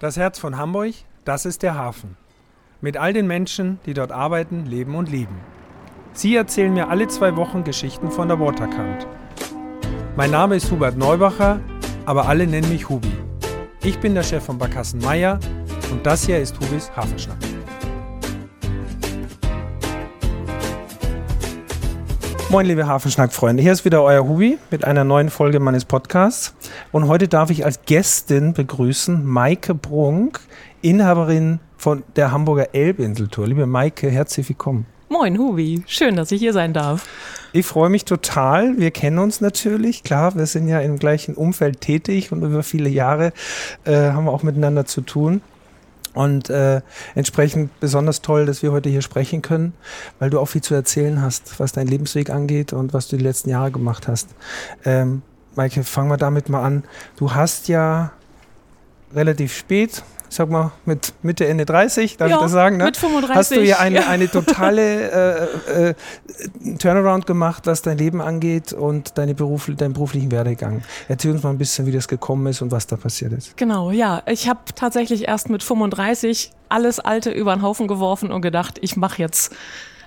Das Herz von Hamburg, das ist der Hafen. Mit all den Menschen, die dort arbeiten, leben und lieben. Sie erzählen mir alle zwei Wochen Geschichten von der Waterkant. Mein Name ist Hubert Neubacher, aber alle nennen mich Hubi. Ich bin der Chef von Barkassen Meier und das hier ist Hubis Hafenschnack. Moin, liebe Hafenschnack-Freunde. Hier ist wieder euer Hubi mit einer neuen Folge meines Podcasts. Und heute darf ich als Gästin begrüßen Maike Brunk, Inhaberin von der Hamburger Elbinseltour. Liebe Maike, herzlich willkommen. Moin, Hubi. Schön, dass ich hier sein darf. Ich freue mich total. Wir kennen uns natürlich. Klar, wir sind ja im gleichen Umfeld tätig und über viele Jahre äh, haben wir auch miteinander zu tun. Und äh, entsprechend besonders toll, dass wir heute hier sprechen können, weil du auch viel zu erzählen hast, was dein Lebensweg angeht und was du die letzten Jahre gemacht hast. Ähm, Maike, fangen wir damit mal an. Du hast ja relativ spät, ich sag mal mit Mitte, Ende 30, darf ja, ich das sagen? Ne? Mit 35. Hast du ja eine, eine totale äh, äh, Turnaround gemacht, was dein Leben angeht und deine Beruf, deinen beruflichen Werdegang. Erzähl uns mal ein bisschen, wie das gekommen ist und was da passiert ist. Genau, ja. Ich habe tatsächlich erst mit 35 alles Alte über den Haufen geworfen und gedacht, ich mache jetzt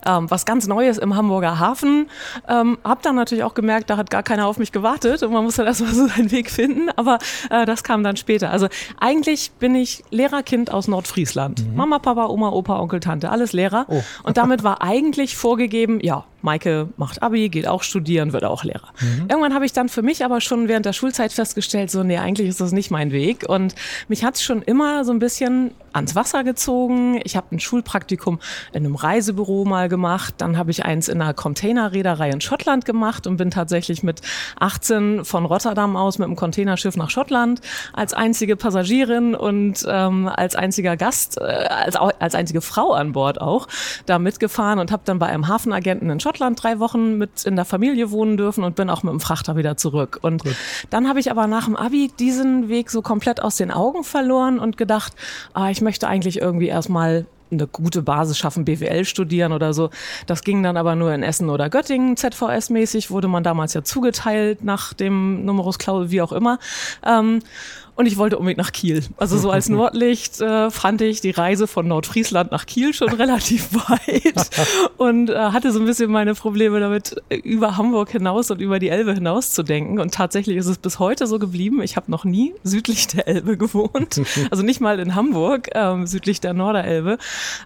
ähm, was ganz Neues im Hamburger Hafen. Ähm, hab dann natürlich auch gemerkt, da hat gar keiner auf mich gewartet und man muss dann erstmal so seinen Weg finden, aber äh, das kam dann später. Also eigentlich bin ich Lehrerkind aus Nordfriesland. Mhm. Mama, Papa, Oma, Opa, Onkel, Tante, alles Lehrer. Oh. Und damit war eigentlich vorgegeben, ja, Maike macht Abi, geht auch studieren, wird auch Lehrer. Mhm. Irgendwann habe ich dann für mich aber schon während der Schulzeit festgestellt, so, nee, eigentlich ist das nicht mein Weg. Und mich hat es schon immer so ein bisschen ans Wasser gezogen. Ich habe ein Schulpraktikum in einem Reisebüro mal gemacht. Dann habe ich eins in einer Containerreederei in Schottland gemacht und bin tatsächlich mit 18 von Rotterdam aus mit einem Containerschiff nach Schottland als einzige Passagierin und ähm, als einziger Gast, äh, als, als einzige Frau an Bord auch da mitgefahren und habe dann bei einem Hafenagenten in Schottland drei Wochen mit in der Familie wohnen dürfen und bin auch mit dem Frachter wieder zurück. Und Gut. dann habe ich aber nach dem Abi diesen Weg so komplett aus den Augen verloren und gedacht, ah, ich möchte eigentlich irgendwie erstmal eine gute Basis schaffen, BWL studieren oder so. Das ging dann aber nur in Essen oder Göttingen, ZVS-mäßig, wurde man damals ja zugeteilt nach dem Numerus Clausus, wie auch immer. Ähm, und ich wollte unbedingt nach Kiel. Also so als Nordlicht äh, fand ich die Reise von Nordfriesland nach Kiel schon relativ weit und äh, hatte so ein bisschen meine Probleme damit, über Hamburg hinaus und über die Elbe hinaus zu denken. Und tatsächlich ist es bis heute so geblieben. Ich habe noch nie südlich der Elbe gewohnt. Also nicht mal in Hamburg, ähm, südlich der Norderelbe.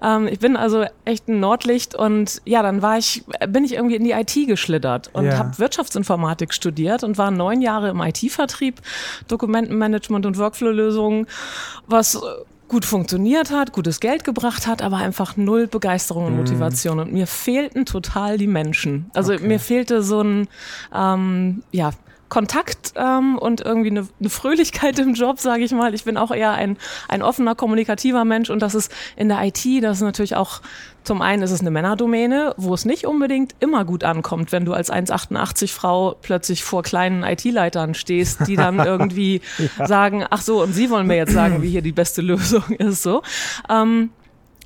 Ähm, ich bin also echt ein Nordlicht und ja, dann war ich, bin ich irgendwie in die IT geschlittert und ja. habe Wirtschaftsinformatik studiert und war neun Jahre im IT-Vertrieb, Dokumentenmanagement Management- und Workflow-Lösungen, was äh, gut funktioniert hat, gutes Geld gebracht hat, aber einfach null Begeisterung und mhm. Motivation. Und mir fehlten total die Menschen. Also okay. mir fehlte so ein, ähm, ja, Kontakt ähm, und irgendwie eine, eine Fröhlichkeit im Job, sage ich mal. Ich bin auch eher ein, ein offener, kommunikativer Mensch und das ist in der IT, das ist natürlich auch zum einen ist es eine Männerdomäne, wo es nicht unbedingt immer gut ankommt, wenn du als 1,88 Frau plötzlich vor kleinen IT-Leitern stehst, die dann irgendwie ja. sagen, ach so, und sie wollen mir jetzt sagen, wie hier die beste Lösung ist, so. Ähm,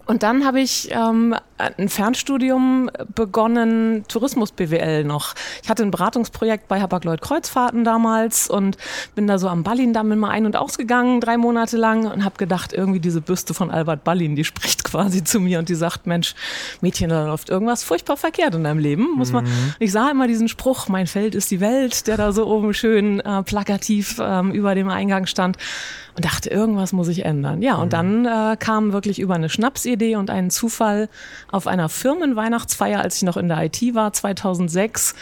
und dann habe ich ähm, ein Fernstudium begonnen, Tourismus BWL noch. Ich hatte ein Beratungsprojekt bei Hapag-Lloyd Kreuzfahrten damals und bin da so am Ballindamm immer ein- und ausgegangen, drei Monate lang und habe gedacht, irgendwie diese Büste von Albert Ballin, die spricht quasi zu mir und die sagt, Mensch, Mädchen, da läuft irgendwas furchtbar verkehrt in deinem Leben. Muss man, mhm. ich sah immer diesen Spruch, mein Feld ist die Welt, der da so oben schön äh, plakativ ähm, über dem Eingang stand und dachte, irgendwas muss ich ändern. Ja, und mhm. dann äh, kam wirklich über eine Schnapsidee und einen Zufall auf einer Firmenweihnachtsfeier, als ich noch in der IT war, 2006,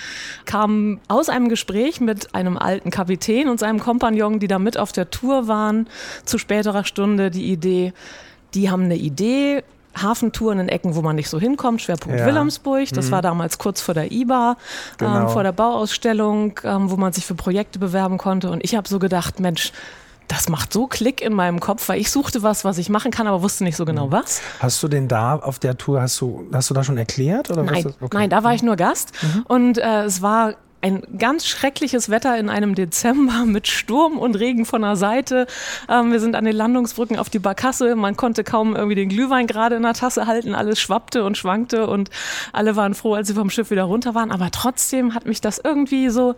kam aus einem Gespräch mit einem alten Kapitän und seinem Kompagnon, die da mit auf der Tour waren, zu späterer Stunde die Idee, die haben eine Idee, Hafentouren in Ecken, wo man nicht so hinkommt, Schwerpunkt ja. Wilhelmsburg. Das mhm. war damals kurz vor der IBA, ähm, genau. ähm, vor der Bauausstellung, ähm, wo man sich für Projekte bewerben konnte. Und ich habe so gedacht, Mensch, das macht so Klick in meinem Kopf, weil ich suchte was, was ich machen kann, aber wusste nicht so genau mhm. was. Hast du den da auf der Tour, hast du, hast du da schon erklärt? Oder nein, okay. nein, da war ich nur Gast mhm. und äh, es war ein ganz schreckliches Wetter in einem Dezember mit Sturm und Regen von der Seite. Ähm, wir sind an den Landungsbrücken auf die Barkasse. Man konnte kaum irgendwie den Glühwein gerade in der Tasse halten. Alles schwappte und schwankte und alle waren froh, als sie vom Schiff wieder runter waren. Aber trotzdem hat mich das irgendwie so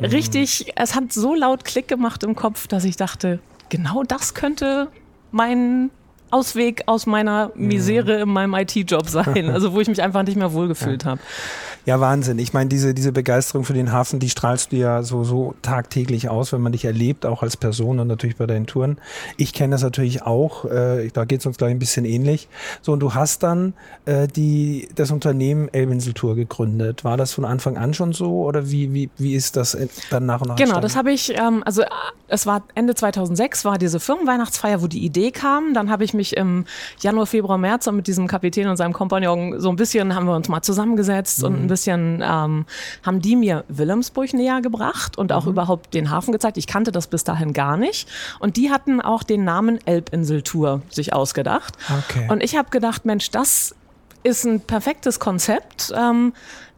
richtig, es hat so laut Klick gemacht im Kopf, dass ich dachte, genau das könnte mein Ausweg aus meiner Misere in meinem IT-Job sein, also wo ich mich einfach nicht mehr wohlgefühlt Ja. habe. Ja, Wahnsinn. Ich meine, diese, diese Begeisterung für den Hafen, die strahlst du ja so, so tagtäglich aus, wenn man dich erlebt, auch als Person und natürlich bei deinen Touren. Ich kenne das natürlich auch, äh, da geht es uns gleich ein bisschen ähnlich. So, und du hast dann äh, die, das Unternehmen Elbinsel Tour gegründet. War das von Anfang an schon so oder wie, wie, wie ist das äh, dann nach und nach Genau, entstanden? das habe ich, ähm, also äh, es war Ende 2006, war diese Firmenweihnachtsfeier, wo die Idee kam. Dann habe ich mich im Januar, Februar, März mit diesem Kapitän und seinem Kompagnon so ein bisschen, haben wir uns mal zusammengesetzt und ein bisschen ähm, haben die mir Wilhelmsburg näher gebracht und auch überhaupt den Hafen gezeigt. Ich kannte das bis dahin gar nicht. Und die hatten auch den Namen Elbinseltour sich ausgedacht. Okay. Und ich habe gedacht, Mensch, das ist ein perfektes Konzept. Ähm,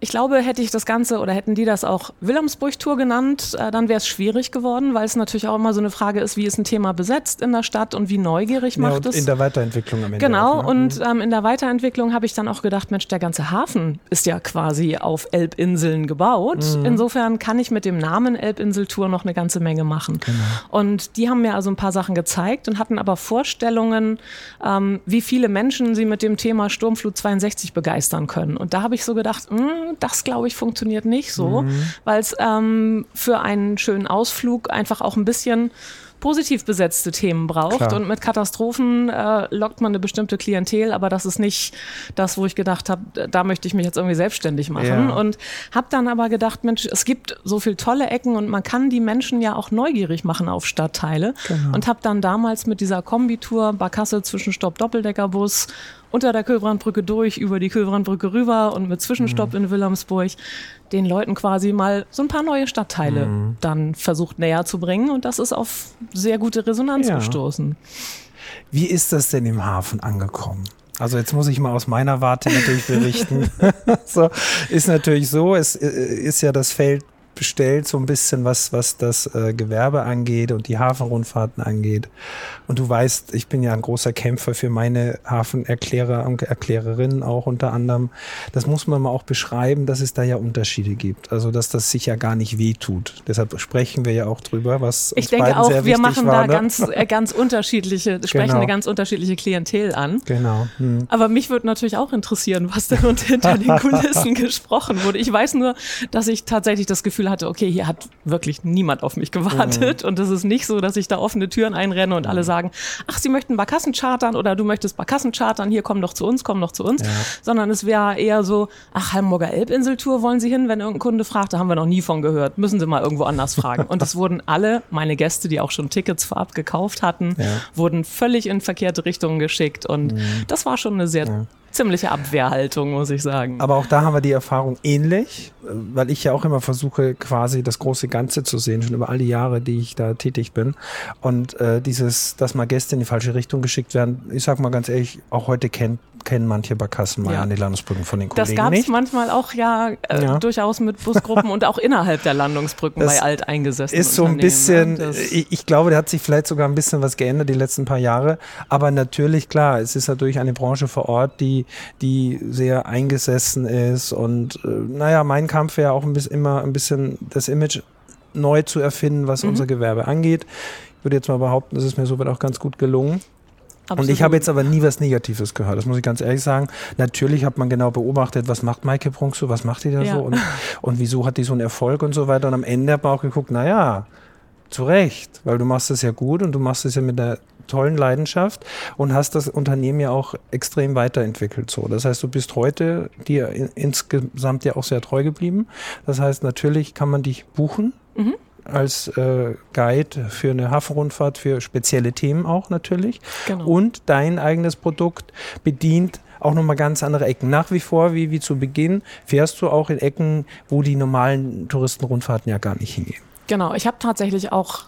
ich glaube, hätte ich das Ganze oder hätten die das auch Wilhelmsburg-Tour genannt, äh, dann wäre es schwierig geworden, weil es natürlich auch immer so eine Frage ist, wie ist ein Thema besetzt in der Stadt und wie neugierig ja, macht und es. in der Weiterentwicklung am Ende. Genau, auch, ne? und ähm, in der Weiterentwicklung habe ich dann auch gedacht, Mensch, der ganze Hafen ist ja quasi auf Elbinseln gebaut. Mhm. Insofern kann ich mit dem Namen Elbinseltour noch eine ganze Menge machen. Genau. Und die haben mir also ein paar Sachen gezeigt und hatten aber Vorstellungen, ähm, wie viele Menschen sie mit dem Thema Sturmflut 62 begeistern können. Und da habe ich so gedacht, "Hm, das glaube ich funktioniert nicht so, Mhm. weil es ähm, für einen schönen Ausflug einfach auch ein bisschen positiv besetzte Themen braucht Klar. und mit Katastrophen äh, lockt man eine bestimmte Klientel, aber das ist nicht das, wo ich gedacht habe, da möchte ich mich jetzt irgendwie selbstständig machen Ja. und habe dann aber gedacht, Mensch, es gibt so viel tolle Ecken und man kann die Menschen ja auch neugierig machen auf Stadtteile Genau. und habe dann damals mit dieser Kombitour Barkassel Zwischenstopp Doppeldeckerbus unter der Kühlbrandbrücke durch, über die Kühlbrandbrücke rüber und mit Zwischenstopp Mhm. in Wilhelmsburg den Leuten quasi mal so ein paar neue Stadtteile Mhm. dann versucht näher zu bringen und das ist auf sehr gute Resonanz Ja. gestoßen. Wie ist das denn im Hafen angekommen? Also jetzt muss ich mal aus meiner Warte natürlich berichten. so, ist natürlich so, es äh, ist ja das Feld bestellt, so ein bisschen was, was das äh, Gewerbe angeht und die Hafenrundfahrten angeht. Und du weißt, ich bin ja ein großer Kämpfer für meine Hafenerklärer und Erklärerinnen auch unter anderem. Das muss man mal auch beschreiben, dass es da ja Unterschiede gibt. Also dass das sich ja gar nicht wehtut. Deshalb sprechen wir ja auch drüber, was uns Ich denke beiden auch, sehr wir machen war, da ne? ganz, äh, ganz unterschiedliche, sprechen Genau. eine ganz unterschiedliche Klientel an. Genau. Hm. Aber mich würde natürlich auch interessieren, was denn hinter den Kulissen gesprochen wurde. Ich weiß nur, dass ich tatsächlich das Gefühl hatte, okay, hier hat wirklich niemand auf mich gewartet. Mhm. Und es ist nicht so, dass ich da offene Türen einrenne und alle sagen, ach, Sie möchten Barkassen chartern oder du möchtest Barkassen chartern, hier komm doch zu uns, komm doch zu uns. Ja. Sondern es wäre eher so, ach, Hamburger Elbinseltour wollen Sie hin, wenn irgendein Kunde fragt, da haben wir noch nie von gehört, müssen Sie mal irgendwo anders fragen. Und es wurden alle meine Gäste, die auch schon Tickets vorab gekauft hatten, Ja. wurden völlig in verkehrte Richtungen geschickt. Und das war schon eine sehr ziemliche Abwehrhaltung, muss ich sagen. Aber auch da haben wir die Erfahrung ähnlich, äh, weil ich ja auch immer versuche, quasi das große Ganze zu sehen, schon über all die Jahre, die ich da tätig bin. Und äh, dieses, dass mal Gäste in die falsche Richtung geschickt werden, ich sag mal ganz ehrlich, auch heute kennt, kennen manche Barkassen mal Ja. an die Landesbrücken von den Das Kollegen gab es manchmal auch ja, äh, Ja. durchaus mit Busgruppen und auch innerhalb der Landungsbrücken Das bei alteingesessenen Ist so ein bisschen, ne? Das- ich, ich glaube, da hat sich vielleicht sogar ein bisschen was geändert die letzten paar Jahre. Aber natürlich, klar, es ist natürlich eine Branche vor Ort, die, die sehr eingesessen ist. Und äh, naja, mein Kampf wäre auch ein bisschen, immer ein bisschen das Image neu zu erfinden, was Mhm. unser Gewerbe angeht. Ich würde jetzt mal behaupten, das ist mir soweit auch ganz gut gelungen. Und ich absolut. habe jetzt aber nie was Negatives gehört, das muss ich ganz ehrlich sagen. Natürlich hat man genau beobachtet, was macht Maike Prunk so, was macht die da Ja. so und, und wieso hat die so einen Erfolg und so weiter. Und am Ende hat man auch geguckt, naja, zu Recht, weil du machst es ja gut und du machst es ja mit einer tollen Leidenschaft und hast das Unternehmen ja auch extrem weiterentwickelt. So, das heißt, du bist heute dir in, insgesamt ja auch sehr treu geblieben. Das heißt, natürlich kann man dich buchen Mhm. als äh, Guide für eine Hafenrundfahrt, für spezielle Themen auch natürlich. Genau. Und dein eigenes Produkt bedient auch nochmal ganz andere Ecken. Nach wie vor, wie, wie zu Beginn, fährst du auch in Ecken, wo die normalen Touristenrundfahrten ja gar nicht hingehen. Genau, ich habe tatsächlich auch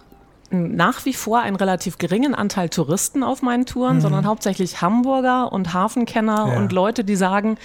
nach wie vor einen relativ geringen Anteil Touristen auf meinen Touren, sondern hauptsächlich Hamburger und Hafenkenner Mhm. Ja. und Leute, die sagen,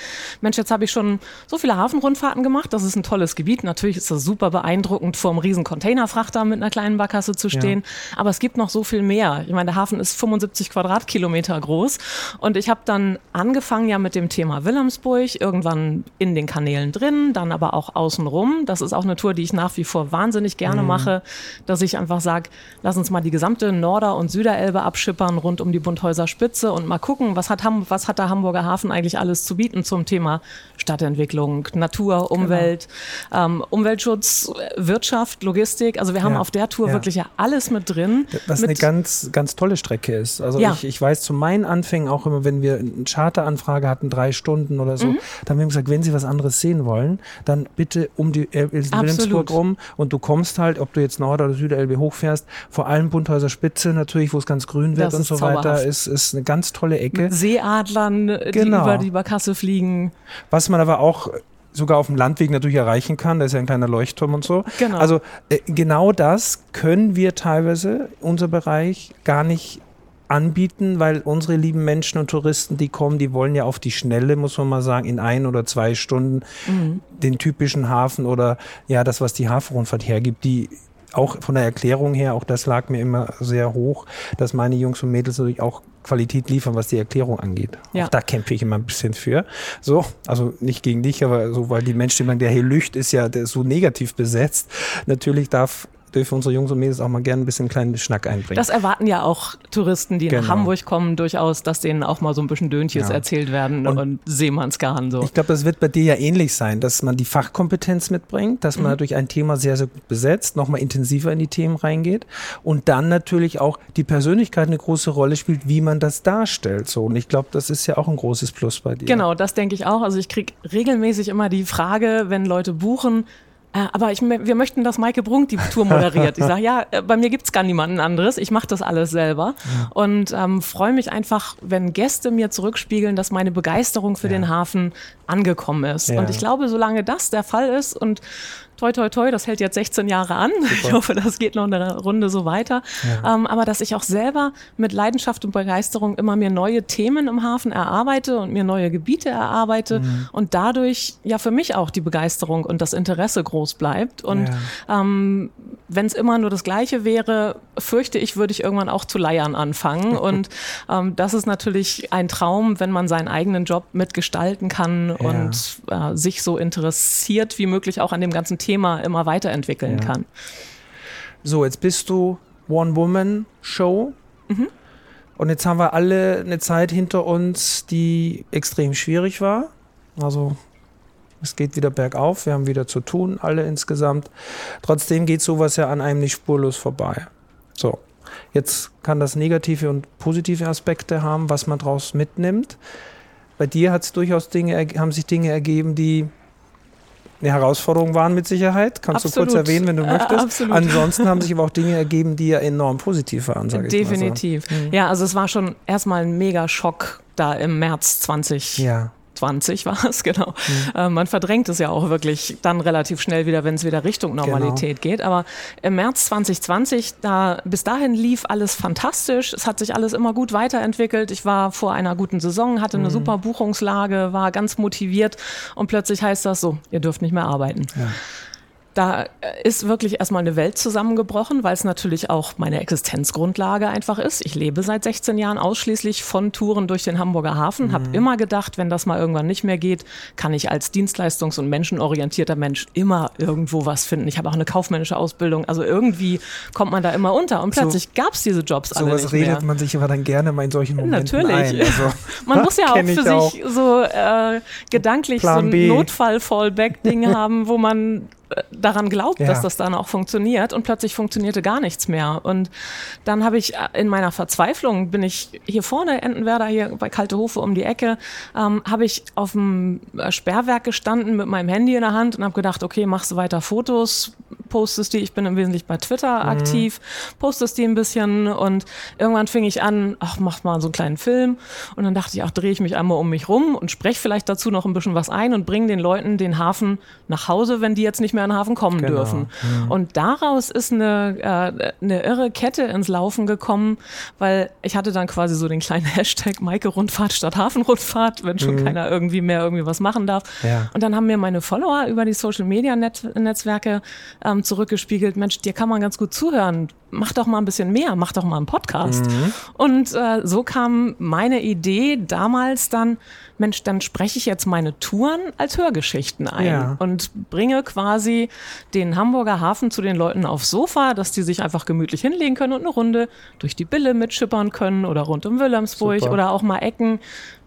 Mensch, jetzt habe ich schon so viele Hafenrundfahrten gemacht, das ist ein tolles Gebiet. Natürlich ist das super beeindruckend, vor einem riesen Containerfrachter mit einer kleinen Barkasse zu stehen, aber es gibt noch so viel mehr. Ich meine, der Hafen ist 75 Quadratkilometer groß und ich habe dann angefangen ja mit dem Thema Wilhelmsburg, irgendwann in den Kanälen drin, dann aber auch außenrum. Das ist auch eine Tour, die ich nach wie vor wahnsinnig gerne mache, dass ich einfach sage, lass uns mal die gesamte Norder- und Süderelbe abschippern rund um die Bundhäuser Spitze und mal gucken, was hat, Ham was hat der Hamburger Hafen eigentlich alles zu bieten zum Thema Stadtentwicklung, Natur, Umwelt, genau. ähm, Umweltschutz, Wirtschaft, Logistik. Also wir haben ja, auf der Tour ja. wirklich ja alles mit drin. Was mit eine ganz, ganz tolle Strecke ist. Also ja. ich, ich weiß zu meinen Anfängen auch immer, wenn wir eine Charteranfrage hatten, drei Stunden oder so, mhm. dann haben wir gesagt, wenn Sie was anderes sehen wollen, dann bitte um die Wilhelmsburg rum und du kommst halt, ob du jetzt Nord- oder Süderelbe hochfährst, vor allem Bunthäuser Spitze natürlich, wo es ganz grün wird das und so weiter, ist, ist eine ganz tolle Ecke. Mit Seeadlern, die genau. über die Barkasse fliegen. Was man aber auch sogar auf dem Landweg natürlich erreichen kann. Da ist ja ein kleiner Leuchtturm und so. Genau. Also äh, genau das können wir teilweise, unser Bereich, gar nicht anbieten, weil unsere lieben Menschen und Touristen, die kommen, die wollen ja auf die Schnelle, muss man mal sagen, in ein oder zwei Stunden mhm. den typischen Hafen oder ja, das, was die Hafenrundfahrt hergibt, die auch von der Erklärung her, auch das lag mir immer sehr hoch, dass meine Jungs und Mädels natürlich auch Qualität liefern, was die Erklärung angeht. Ja. Auch da kämpfe ich immer ein bisschen für. So, also nicht gegen dich, aber so, weil die Menschen immer, der hier Lücht ist ja der ist so negativ besetzt. Natürlich darf dürfen unsere Jungs und Mädels auch mal gerne ein bisschen kleinen Schnack einbringen. Das erwarten ja auch Touristen, die genau. nach Hamburg kommen, durchaus, dass denen auch mal so ein bisschen Döntjes ja. erzählt werden und, und Seemannsgarn so. Ich glaube, das wird bei dir ja ähnlich sein, dass man die Fachkompetenz mitbringt, dass man mhm. durch ein Thema sehr, sehr gut besetzt, nochmal intensiver in die Themen reingeht und dann natürlich auch die Persönlichkeit eine große Rolle spielt, wie man das darstellt. So. Und ich glaube, das ist ja auch ein großes Plus bei dir. Genau, das denke ich auch. Also ich kriege regelmäßig immer die Frage, wenn Leute buchen, aber ich, wir möchten, dass Maike Brunk die Tour moderiert. Ich sage, ja, äh, bei mir gibt's gar niemanden anderes. Ich mache das alles selber. Ja. Und ähm, freue mich einfach, wenn Gäste mir zurückspiegeln, dass meine Begeisterung für ja. den Hafen angekommen ist. Ja. Und ich glaube, solange das der Fall ist und toi, toi, toi, das hält jetzt 16 Jahre an. Super. Ich hoffe, das geht noch eine Runde so weiter. Ja. Ähm, aber dass ich auch selber mit Leidenschaft und Begeisterung immer mir neue Themen im Hafen erarbeite und mir neue Gebiete erarbeite mhm. und dadurch ja für mich auch die Begeisterung und das Interesse groß bleibt. Und ja. ähm, wenn es immer nur das Gleiche wäre, fürchte ich, würde ich irgendwann auch zu leiern anfangen. und ähm, das ist natürlich ein Traum, wenn man seinen eigenen Job mitgestalten kann ja. und äh, sich so interessiert wie möglich auch an dem ganzen Thema Thema immer weiterentwickeln ja. kann. So, jetzt bist du One-Woman-Show. Mhm. Und jetzt haben wir alle eine Zeit hinter uns, die extrem schwierig war. Also es geht wieder bergauf, wir haben wieder zu tun, alle insgesamt. Trotzdem geht sowas ja an einem nicht spurlos vorbei. So, jetzt kann das negative und positive Aspekte haben, was man daraus mitnimmt. Bei dir hat es durchaus Dinge, haben sich Dinge ergeben, die eine Herausforderung waren mit Sicherheit. Kannst absolut. du kurz erwähnen, wenn du äh, möchtest. Äh, Ansonsten haben sich aber auch Dinge ergeben, die ja enorm positiv waren, sage ich Definitiv. So. Mhm. Ja, also es war schon erstmal ein mega Schock da im März 20. Ja. 20 war es, genau. Mhm. Äh, man verdrängt es ja auch wirklich dann relativ schnell wieder, wenn es wieder Richtung Normalität genau. geht. Aber im März 2020, da, bis dahin lief alles fantastisch. Es hat sich alles immer gut weiterentwickelt. Ich war vor einer guten Saison, hatte eine mhm. super Buchungslage, war ganz motiviert und plötzlich heißt das so, ihr dürft nicht mehr arbeiten. Ja da ist wirklich erstmal eine Welt zusammengebrochen, weil es natürlich auch meine Existenzgrundlage einfach ist. Ich lebe seit 16 Jahren ausschließlich von Touren durch den Hamburger Hafen, mhm. habe immer gedacht, wenn das mal irgendwann nicht mehr geht, kann ich als dienstleistungs- und menschenorientierter Mensch immer irgendwo was finden. Ich habe auch eine kaufmännische Ausbildung, also irgendwie kommt man da immer unter und plötzlich so, gab es diese Jobs alle nicht redet mehr. man sich aber dann gerne mal in solchen Momenten Natürlich. Ein. Also, man muss ja auch für sich auch. so äh, gedanklich Plan so ein Notfall-Fallback-Ding haben, wo man daran glaubt, ja. dass das dann auch funktioniert und plötzlich funktionierte gar nichts mehr. Und dann habe ich äh, in meiner Verzweiflung, bin ich hier vorne, Entenwerder, hier bei Kalte Hofe um die Ecke, ähm, habe ich auf dem äh, Sperrwerk gestanden mit meinem Handy in der Hand und habe gedacht, okay, machst du weiter Fotos, postest die, ich bin im Wesentlichen bei Twitter mhm. aktiv, postest die ein bisschen und irgendwann fing ich an, ach, mach mal so einen kleinen Film und dann dachte ich, ach, drehe ich mich einmal um mich rum und spreche vielleicht dazu noch ein bisschen was ein und bringe den Leuten den Hafen nach Hause, wenn die jetzt nicht mehr in den Hafen kommen genau. dürfen. Mhm. Und daraus ist eine, äh, eine irre Kette ins Laufen gekommen, weil ich hatte dann quasi so den kleinen Hashtag Maike Rundfahrt statt Hafenrundfahrt, wenn schon mhm. keiner irgendwie mehr irgendwie was machen darf. Ja. Und dann haben mir meine Follower über die Social Media Net Netzwerke ähm, zurückgespiegelt, Mensch, dir kann man ganz gut zuhören mach doch mal ein bisschen mehr, mach doch mal einen Podcast. Mhm. Und äh, so kam meine Idee damals dann, Mensch, dann spreche ich jetzt meine Touren als Hörgeschichten ein ja. und bringe quasi den Hamburger Hafen zu den Leuten aufs Sofa, dass die sich einfach gemütlich hinlegen können und eine Runde durch die Bille mitschippern können oder rund um Wilhelmsburg Super. oder auch mal Ecken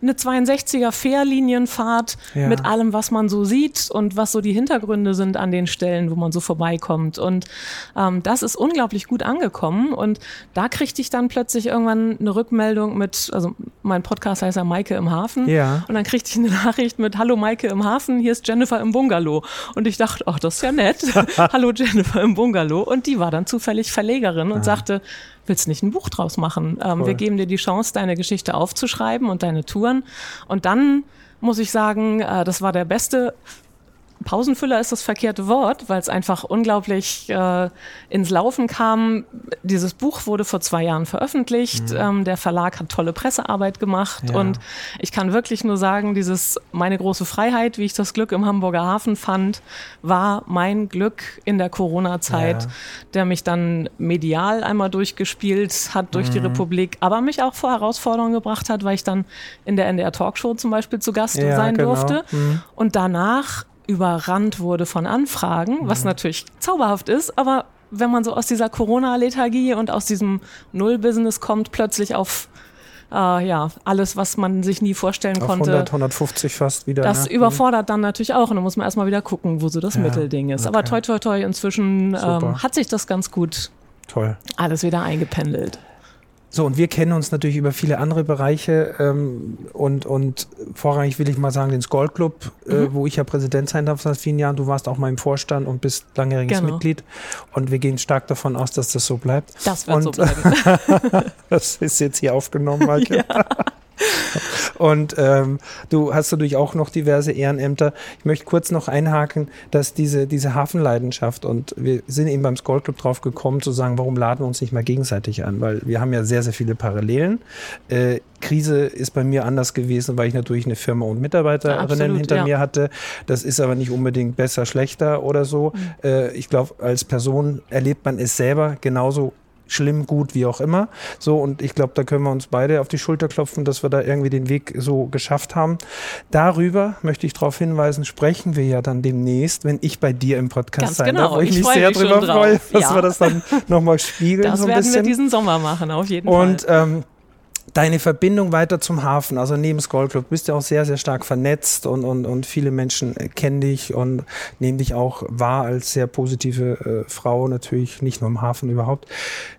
eine 62er Fährlinienfahrt ja. mit allem, was man so sieht und was so die Hintergründe sind an den Stellen, wo man so vorbeikommt. Und ähm, das ist unglaublich gut angekommen. Und da kriegte ich dann plötzlich irgendwann eine Rückmeldung mit, also mein Podcast heißt ja Maike im Hafen. Ja. Und dann kriegte ich eine Nachricht mit Hallo Maike im Hafen, hier ist Jennifer im Bungalow. Und ich dachte, ach, das ist ja nett. Hallo Jennifer im Bungalow. Und die war dann zufällig Verlegerin und Aha. sagte, willst du nicht ein Buch draus machen? Ähm, wir geben dir die Chance, deine Geschichte aufzuschreiben und deine Touren. Und dann muss ich sagen, äh, das war der beste Pausenfüller ist das verkehrte Wort, weil es einfach unglaublich äh, ins Laufen kam. Dieses Buch wurde vor zwei Jahren veröffentlicht. Mhm. Ähm, der Verlag hat tolle Pressearbeit gemacht ja. und ich kann wirklich nur sagen, dieses meine große Freiheit, wie ich das Glück im Hamburger Hafen fand, war mein Glück in der Corona-Zeit, ja. der mich dann medial einmal durchgespielt hat durch mhm. die Republik, aber mich auch vor Herausforderungen gebracht hat, weil ich dann in der NDR Talkshow zum Beispiel zu Gast ja, sein genau. durfte mhm. und danach überrannt wurde von Anfragen, was mhm. natürlich zauberhaft ist, aber wenn man so aus dieser Corona-Lethargie und aus diesem Null-Business kommt, plötzlich auf äh, ja, alles, was man sich nie vorstellen auf konnte. 100, 150 fast wieder. Das ne? überfordert dann natürlich auch und dann muss man erstmal wieder gucken, wo so das ja, Mittelding ist. Okay. Aber toi, toi, toi, inzwischen ähm, hat sich das ganz gut Toll. alles wieder eingependelt. So, und wir kennen uns natürlich über viele andere Bereiche ähm, und, und vorrangig will ich mal sagen, den Skull Club, äh, mhm. wo ich ja Präsident sein darf seit vielen Jahren. Du warst auch mal im Vorstand und bist langjähriges genau. Mitglied. Und wir gehen stark davon aus, dass das so bleibt. Das wird und, so bleiben. das ist jetzt hier aufgenommen, Maike. Ja. Und ähm, du hast natürlich auch noch diverse Ehrenämter. Ich möchte kurz noch einhaken, dass diese, diese Hafenleidenschaft und wir sind eben beim Skull Club drauf gekommen zu sagen, warum laden wir uns nicht mal gegenseitig an? Weil wir haben ja sehr, sehr viele Parallelen. Äh, Krise ist bei mir anders gewesen, weil ich natürlich eine Firma und Mitarbeiterinnen ja, hinter ja. mir hatte. Das ist aber nicht unbedingt besser, schlechter oder so. Mhm. Äh, ich glaube, als Person erlebt man es selber genauso schlimm, gut, wie auch immer. So, und ich glaube, da können wir uns beide auf die Schulter klopfen, dass wir da irgendwie den Weg so geschafft haben. Darüber möchte ich darauf hinweisen, sprechen wir ja dann demnächst, wenn ich bei dir im Podcast Ganz sein genau. darf, wo ich, ich mich sehr drüber freue, dass ja. wir das dann nochmal spiegeln. Das so werden bisschen. wir diesen Sommer machen, auf jeden und, Fall. Und ähm, deine Verbindung weiter zum Hafen, also neben Skull Club, bist ja auch sehr, sehr stark vernetzt und, und, und viele Menschen kennen dich und nehmen dich auch wahr als sehr positive äh, Frau, natürlich nicht nur im Hafen überhaupt.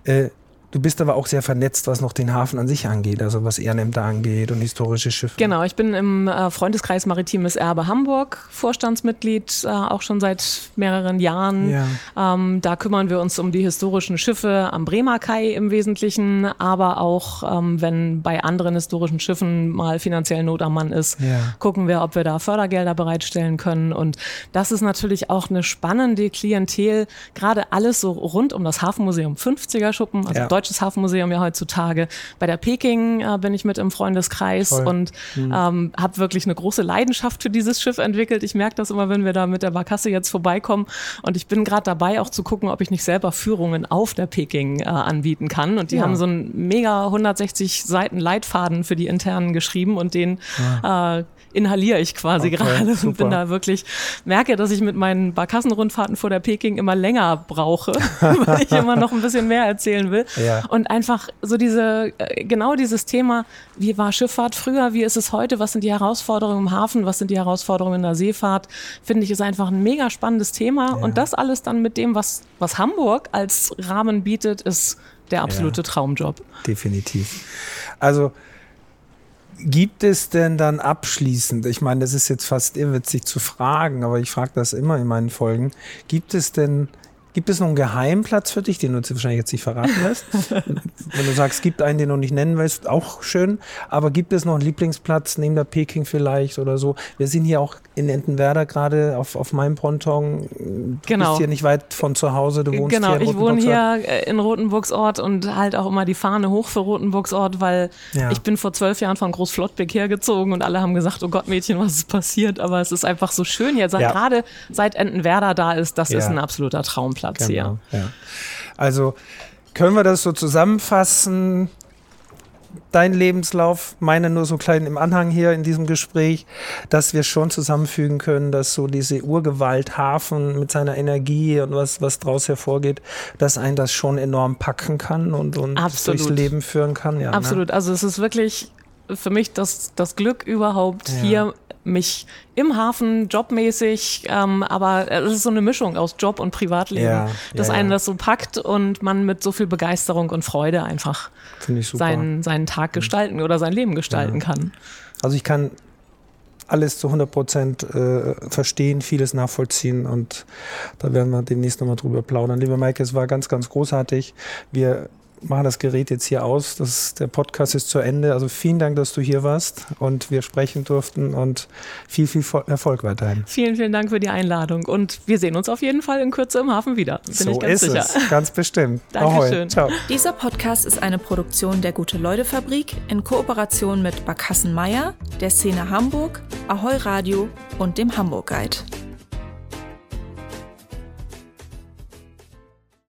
Äh, Du bist aber auch sehr vernetzt, was noch den Hafen an sich angeht, also was Ehrenämter angeht und historische Schiffe. Genau, ich bin im äh, Freundeskreis Maritimes Erbe Hamburg Vorstandsmitglied, äh, auch schon seit mehreren Jahren. Ja. Ähm, da kümmern wir uns um die historischen Schiffe am Bremer Kai im Wesentlichen, aber auch, ähm, wenn bei anderen historischen Schiffen mal finanziell Not am Mann ist, ja. gucken wir, ob wir da Fördergelder bereitstellen können. Und das ist natürlich auch eine spannende Klientel, gerade alles so rund um das Hafenmuseum 50er Schuppen, also ja. Deutsches Hafenmuseum ja heutzutage. Bei der Peking äh, bin ich mit im Freundeskreis Toll. und mhm. ähm, habe wirklich eine große Leidenschaft für dieses Schiff entwickelt. Ich merke das immer, wenn wir da mit der Barkasse jetzt vorbeikommen. Und ich bin gerade dabei, auch zu gucken, ob ich nicht selber Führungen auf der Peking äh, anbieten kann. Und die ja. haben so einen mega 160 Seiten Leitfaden für die internen geschrieben und den ja. äh, inhaliere ich quasi okay, gerade super. und bin da wirklich, merke, dass ich mit meinen Barkassenrundfahrten vor der Peking immer länger brauche, weil ich immer noch ein bisschen mehr erzählen will. Ja. Und einfach so diese, äh, genau dieses Thema, wie war Schifffahrt früher, wie ist es heute, was sind die Herausforderungen im Hafen, was sind die Herausforderungen in der Seefahrt, finde ich, ist einfach ein mega spannendes Thema. Ja. Und das alles dann mit dem, was, was Hamburg als Rahmen bietet, ist der absolute ja, Traumjob. Definitiv. Also Gibt es denn dann abschließend, ich meine, das ist jetzt fast irrwitzig zu fragen, aber ich frage das immer in meinen Folgen, gibt es denn Gibt es noch einen Geheimplatz für dich, den du uns wahrscheinlich jetzt nicht verraten wirst? Wenn du sagst, es gibt einen, den du nicht nennen willst, auch schön. Aber gibt es noch einen Lieblingsplatz neben der Peking vielleicht oder so? Wir sind hier auch in Entenwerder gerade auf, auf meinem Ponton. Du genau. bist hier nicht weit von zu Hause, du wohnst genau, hier in Genau, ich wohne hier äh, in Rotenburgsort und halt auch immer die Fahne hoch für Rotenburgsort, weil ja. ich bin vor zwölf Jahren von Großflottbeck hergezogen und alle haben gesagt, oh Gott Mädchen, was ist passiert? Aber es ist einfach so schön jetzt, ja. gerade seit Entenwerder da ist, das ja. ist ein absoluter Traumplatz. Platz genau, hier. Ja. Also können wir das so zusammenfassen? dein Lebenslauf, meine nur so klein im Anhang hier in diesem Gespräch, dass wir schon zusammenfügen können, dass so diese Urgewalt Hafen mit seiner Energie und was, was draus hervorgeht, dass ein das schon enorm packen kann und, und durchs Leben führen kann. Ja, ne? Absolut. Ne? Also es ist wirklich für mich das, das Glück überhaupt, ja. hier mich im Hafen jobmäßig, ähm, aber es ist so eine Mischung aus Job und Privatleben, ja, dass ja, einen das so packt und man mit so viel Begeisterung und Freude einfach seinen, seinen Tag gestalten oder sein Leben gestalten kann. Also ich kann alles zu 100 Prozent äh, verstehen, vieles nachvollziehen und da werden wir demnächst nochmal drüber plaudern. Liebe Maike, es war ganz, ganz großartig. Wir machen das Gerät jetzt hier aus. Das, der Podcast ist zu Ende. Also vielen Dank, dass du hier warst und wir sprechen durften und viel, viel Erfolg weiterhin. Vielen, vielen Dank für die Einladung und wir sehen uns auf jeden Fall in Kürze im Hafen wieder. Bin so ich ganz ist sicher. es, ganz bestimmt. Dankeschön. Ciao. Dieser Podcast ist eine Produktion der Gute-Leute-Fabrik in Kooperation mit Barkassen Meier, der Szene Hamburg, Ahoi Radio und dem Hamburg Guide.